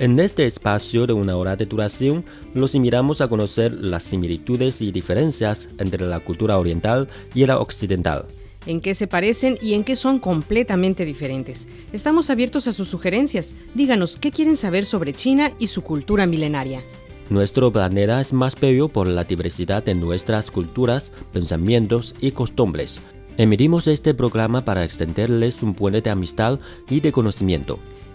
En este espacio de una hora de duración, los invitamos a conocer las similitudes y diferencias entre la cultura oriental y la occidental. En qué se parecen y en qué son completamente diferentes. Estamos abiertos a sus sugerencias. Díganos qué quieren saber sobre China y su cultura milenaria. Nuestro planeta es más bello por la diversidad de nuestras culturas, pensamientos y costumbres. Emitimos este programa para extenderles un puente de amistad y de conocimiento.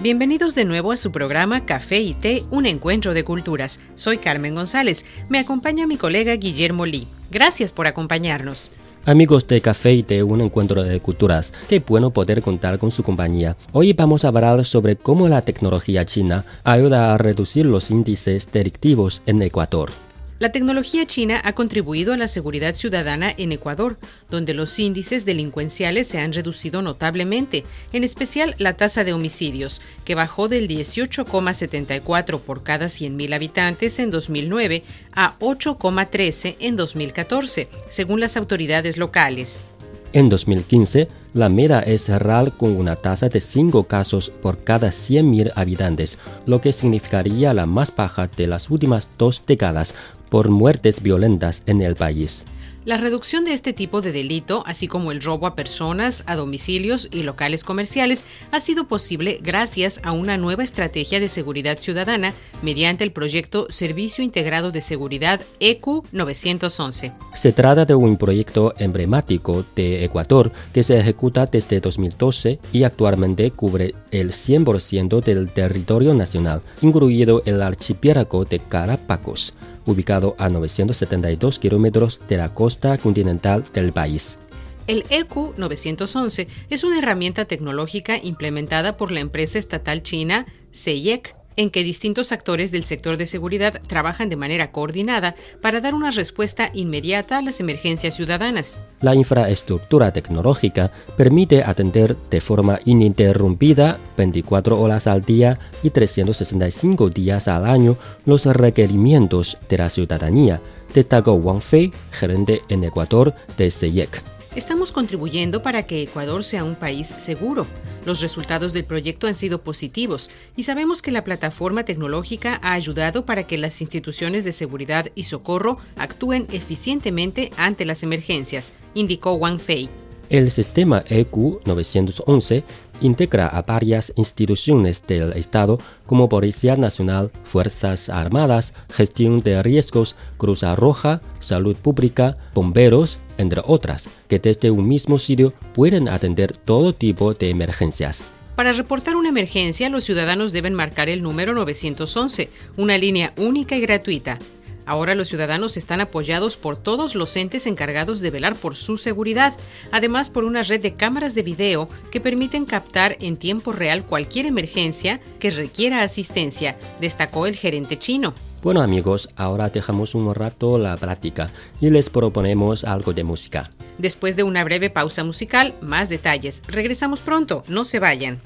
Bienvenidos de nuevo a su programa Café y Té, un encuentro de culturas. Soy Carmen González. Me acompaña mi colega Guillermo Lee. Gracias por acompañarnos. Amigos de Café y Té, un encuentro de culturas. Qué bueno poder contar con su compañía. Hoy vamos a hablar sobre cómo la tecnología china ayuda a reducir los índices delictivos en Ecuador. La tecnología china ha contribuido a la seguridad ciudadana en Ecuador, donde los índices delincuenciales se han reducido notablemente, en especial la tasa de homicidios, que bajó del 18,74 por cada 100.000 habitantes en 2009 a 8,13 en 2014, según las autoridades locales. En 2015, la meta es cerrar con una tasa de 5 casos por cada 100.000 habitantes, lo que significaría la más baja de las últimas dos décadas por muertes violentas en el país. La reducción de este tipo de delito, así como el robo a personas, a domicilios y locales comerciales, ha sido posible gracias a una nueva estrategia de seguridad ciudadana mediante el proyecto Servicio Integrado de Seguridad EQ 911. Se trata de un proyecto emblemático de Ecuador que se ejecuta desde 2012 y actualmente cubre el 100% del territorio nacional, incluido el archipiélago de Carapacos ubicado a 972 kilómetros de la costa continental del país. El EQ 911 es una herramienta tecnológica implementada por la empresa estatal china CEIEC en que distintos actores del sector de seguridad trabajan de manera coordinada para dar una respuesta inmediata a las emergencias ciudadanas. La infraestructura tecnológica permite atender de forma ininterrumpida 24 horas al día y 365 días al año los requerimientos de la ciudadanía, destacó Wang Fei, gerente en Ecuador de CEIEC. Estamos contribuyendo para que Ecuador sea un país seguro. Los resultados del proyecto han sido positivos y sabemos que la plataforma tecnológica ha ayudado para que las instituciones de seguridad y socorro actúen eficientemente ante las emergencias, indicó Wang Fei. El sistema EQ 911 integra a varias instituciones del Estado como Policía Nacional, Fuerzas Armadas, Gestión de Riesgos, Cruz Roja, Salud Pública, Bomberos, entre otras, que desde un mismo sitio pueden atender todo tipo de emergencias. Para reportar una emergencia, los ciudadanos deben marcar el número 911, una línea única y gratuita. Ahora los ciudadanos están apoyados por todos los entes encargados de velar por su seguridad, además por una red de cámaras de video que permiten captar en tiempo real cualquier emergencia que requiera asistencia, destacó el gerente chino. Bueno amigos, ahora dejamos un rato la práctica y les proponemos algo de música. Después de una breve pausa musical, más detalles. Regresamos pronto, no se vayan.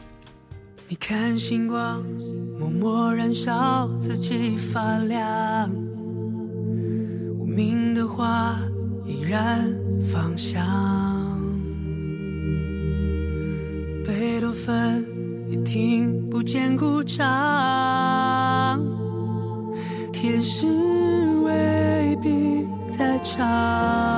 你看星光默默燃烧，自己发亮。 明的话依然芳香。贝多芬也听不见鼓掌，天使未必在场。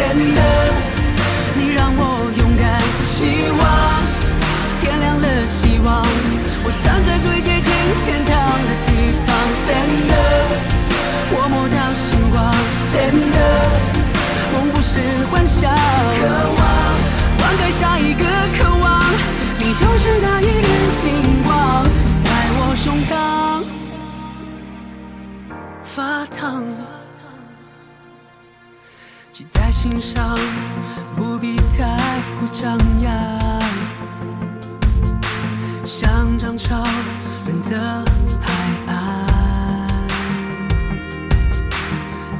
Stand up，你让我勇敢。希望点亮了希望，我站在最接近天堂的地方。Stand up，我摸到星光。Stand up，梦不是幻想。渴望灌溉下一个渴望，你就是那一点星光，在我胸膛发烫。心上，不必太过张扬，像涨潮润泽海岸，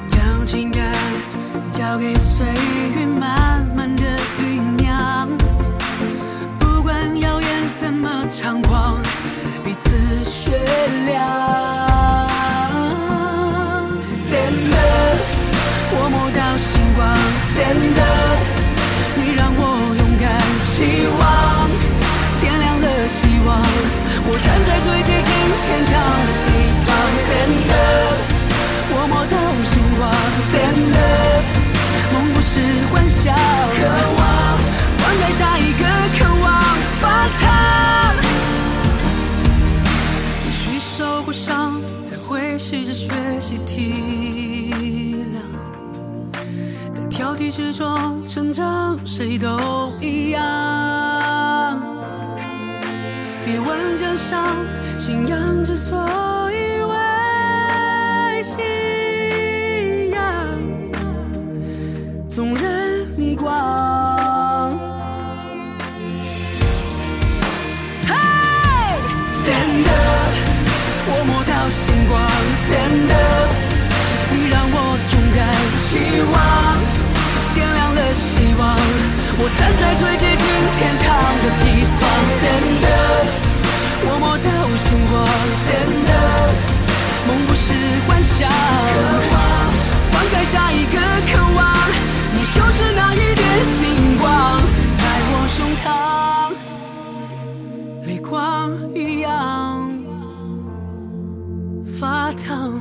将情感交给岁成长，谁都一样。别问江上信仰之所以为信仰，纵然逆光。嘿，Stand up，我摸到星光。Stand up，望，我站在最接近天堂的地方。Stand up，我摸到星光。Stand up，梦不是幻想。渴望灌溉下一个渴望，你就是那一点星光，在我胸膛。泪光一样发烫。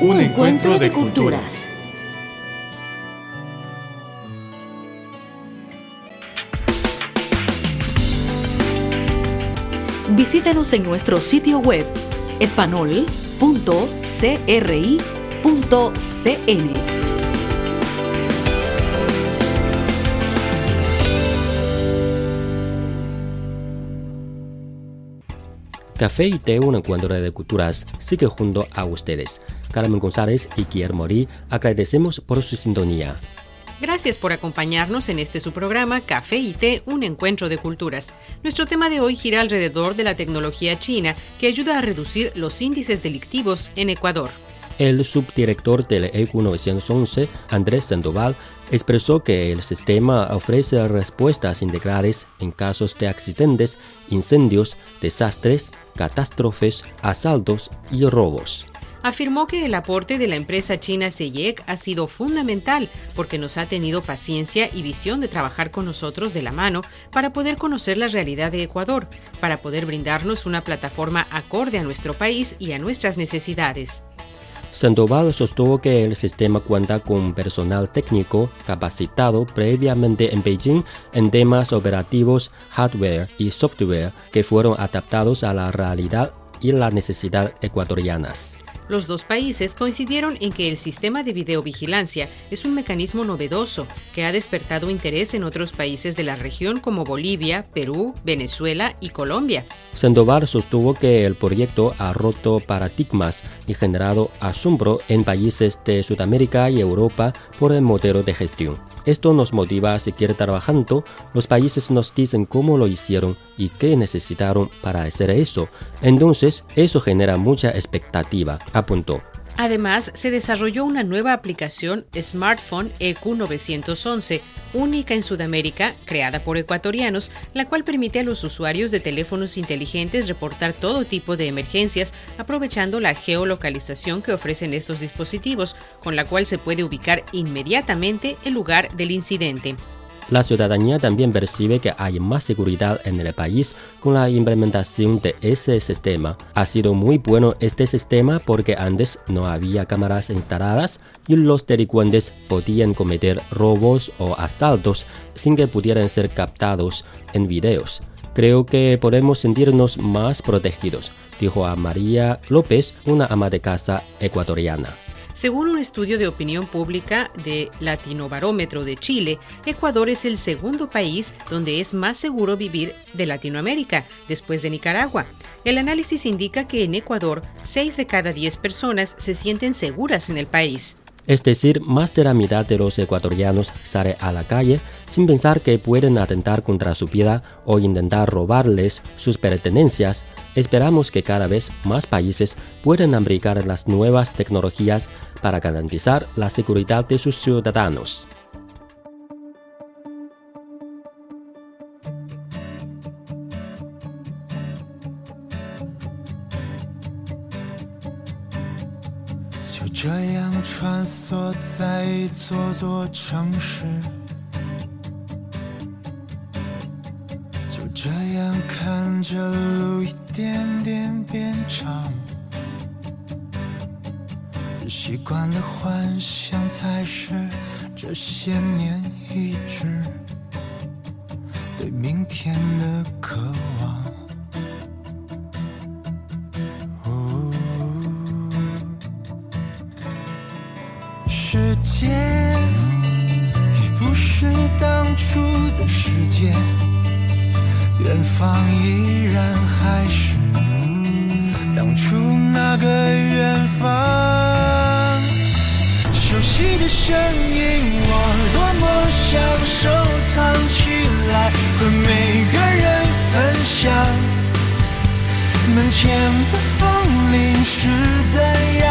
un encuentro de culturas. Visítenos en nuestro sitio web espanol.cri.cn. Café y té, un encuentro de culturas, sigue junto a ustedes. Carmen González y Guillermo Lee agradecemos por su sintonía. Gracias por acompañarnos en este su programa Café y Té, un encuentro de culturas. Nuestro tema de hoy gira alrededor de la tecnología china que ayuda a reducir los índices delictivos en Ecuador. El subdirector del ECU 911, Andrés Sandoval, expresó que el sistema ofrece respuestas integrales en casos de accidentes, incendios, desastres, catástrofes, asaltos y robos. Afirmó que el aporte de la empresa china CEYEC ha sido fundamental porque nos ha tenido paciencia y visión de trabajar con nosotros de la mano para poder conocer la realidad de Ecuador, para poder brindarnos una plataforma acorde a nuestro país y a nuestras necesidades. Sandoval sostuvo que el sistema cuenta con personal técnico capacitado previamente en Beijing en temas operativos, hardware y software que fueron adaptados a la realidad y la necesidad ecuatorianas. Los dos países coincidieron en que el sistema de videovigilancia es un mecanismo novedoso que ha despertado interés en otros países de la región como Bolivia, Perú, Venezuela y Colombia. Sandoval sostuvo que el proyecto ha roto paradigmas y generado asombro en países de Sudamérica y Europa por el modelo de gestión. Esto nos motiva a seguir trabajando. Los países nos dicen cómo lo hicieron y qué necesitaron para hacer eso. Entonces, eso genera mucha expectativa, apuntó. Además, se desarrolló una nueva aplicación Smartphone EQ911, única en Sudamérica, creada por ecuatorianos, la cual permite a los usuarios de teléfonos inteligentes reportar todo tipo de emergencias aprovechando la geolocalización que ofrecen estos dispositivos, con la cual se puede ubicar inmediatamente el lugar del incidente. La ciudadanía también percibe que hay más seguridad en el país con la implementación de ese sistema. Ha sido muy bueno este sistema porque antes no había cámaras instaladas y los delincuentes podían cometer robos o asaltos sin que pudieran ser captados en videos. Creo que podemos sentirnos más protegidos, dijo a María López, una ama de casa ecuatoriana. Según un estudio de opinión pública de Latinobarómetro de Chile, Ecuador es el segundo país donde es más seguro vivir de Latinoamérica, después de Nicaragua. El análisis indica que en Ecuador, 6 de cada 10 personas se sienten seguras en el país. Es decir, más de la mitad de los ecuatorianos sale a la calle sin pensar que pueden atentar contra su vida o intentar robarles sus pertenencias. Esperamos que cada vez más países puedan aplicar las nuevas tecnologías para garantizar la seguridad de sus ciudadanos. 点点变长，习惯了幻想，才是这些年一直对明天的渴望。世界已不是当初的世界。远方依然还是当初那个远方。熟悉的声音，我多么想收藏起来，和每个人分享。门前的风铃是怎样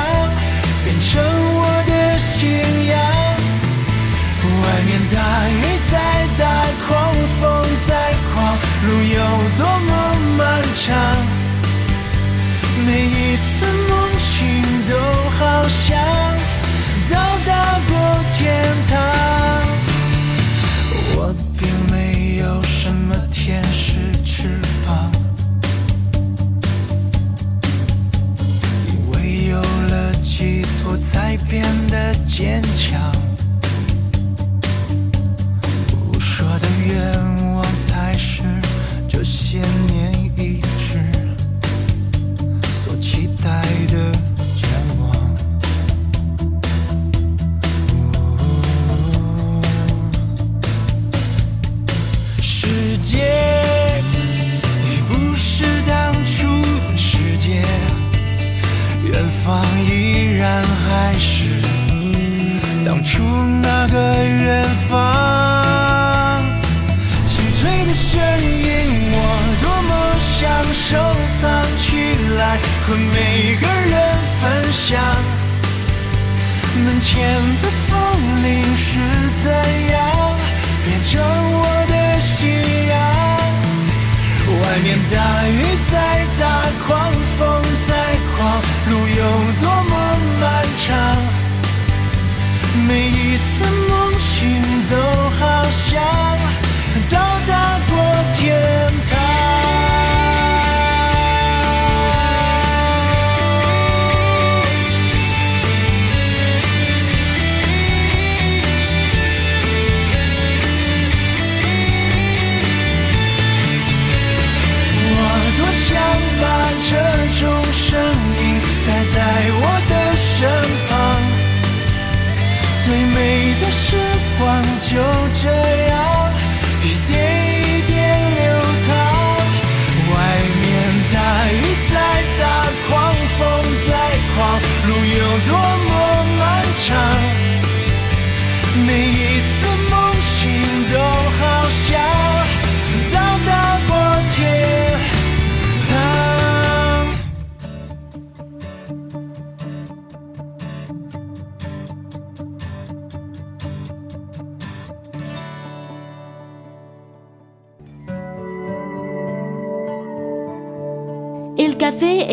和每个人分享。门前的风铃是怎样变成我的信仰？外面大雨再大，狂风再狂，路有多么漫长？每一次梦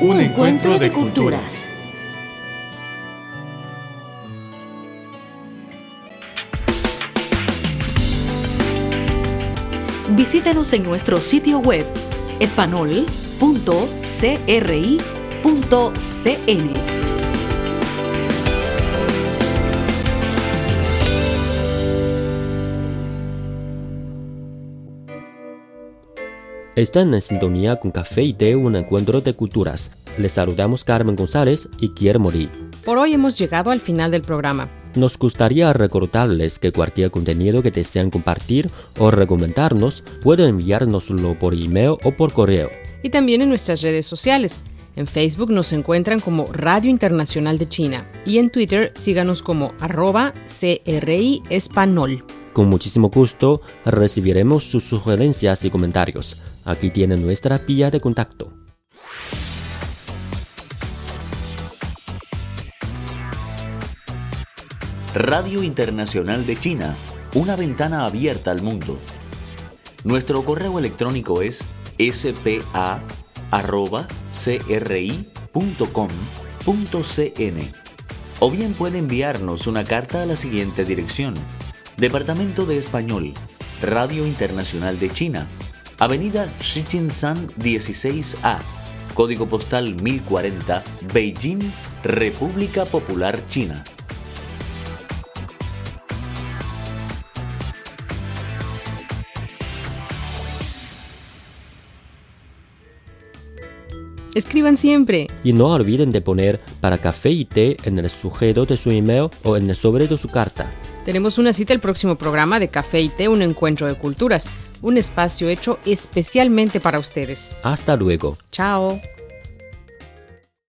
un encuentro de culturas. Visítenos en nuestro sitio web espanol.cri.cn. Están en sintonía con Café y Té, un encuentro de culturas. Les saludamos Carmen González y Kier Mori. Por hoy hemos llegado al final del programa. Nos gustaría recordarles que cualquier contenido que desean compartir o recomendarnos pueden enviárnoslo por email o por correo. Y también en nuestras redes sociales. En Facebook nos encuentran como Radio Internacional de China y en Twitter síganos como arroba CRI Espanol. Con muchísimo gusto recibiremos sus sugerencias y comentarios. Aquí tienen nuestra vía de contacto. Radio Internacional de China, una ventana abierta al mundo. Nuestro correo electrónico es spa.cri.com.cn o bien puede enviarnos una carta a la siguiente dirección. Departamento de Español, Radio Internacional de China, Avenida Shichinshan 16A, Código Postal 1040, Beijing, República Popular China. Escriban siempre. Y no olviden de poner para café y té en el sujeto de su email o en el sobre de su carta. Tenemos una cita el próximo programa de Café y Té, un encuentro de culturas, un espacio hecho especialmente para ustedes. Hasta luego. Chao.